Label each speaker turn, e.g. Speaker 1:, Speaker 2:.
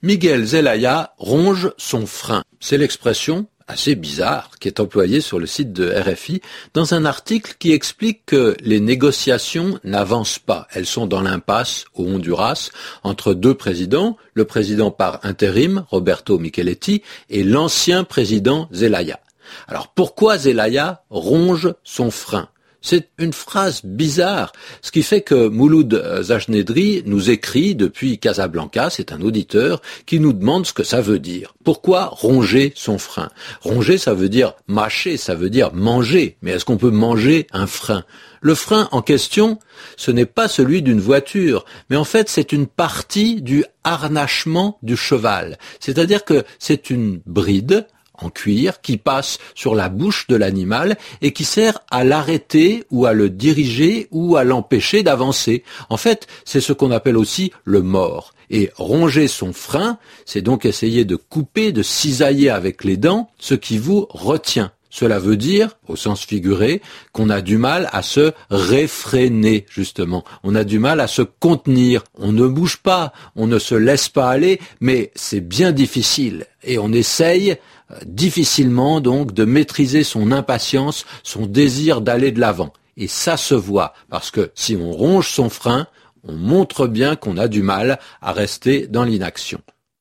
Speaker 1: Miguel Zelaya ronge son frein. C'est l'expression assez bizarre qui est employée sur le site de RFI dans un article qui explique que les négociations n'avancent pas. Elles sont dans l'impasse au Honduras entre deux présidents, le président par intérim, Roberto Micheletti, et l'ancien président Zelaya. Alors pourquoi Zelaya ronge son frein? C'est une phrase bizarre, ce qui fait que Mouloud Zajnedri nous écrit depuis Casablanca, c'est un auditeur, qui nous demande ce que ça veut dire. Pourquoi ronger son frein? Ronger, ça veut dire mâcher, ça veut dire manger. Mais est-ce qu'on peut manger un frein? Le frein en question, ce n'est pas celui d'une voiture, mais en fait c'est une partie du harnachement du cheval. C'est-à-dire que c'est une bride en cuir qui passe sur la bouche de l'animal et qui sert à l'arrêter ou à le diriger ou à l'empêcher d'avancer. En fait, c'est ce qu'on appelle aussi le mort. Et ronger son frein, c'est donc essayer de couper, de cisailler avec les dents ce qui vous retient. Cela veut dire, au sens figuré, qu'on a du mal à se réfréner, justement. On a du mal à se contenir. On ne bouge pas, on ne se laisse pas aller, mais c'est bien difficile. Et on essaye euh, difficilement donc de maîtriser son impatience, son désir d'aller de l'avant. Et ça se voit, parce que si on ronge son frein, on montre bien qu'on a du mal à rester dans l'inaction.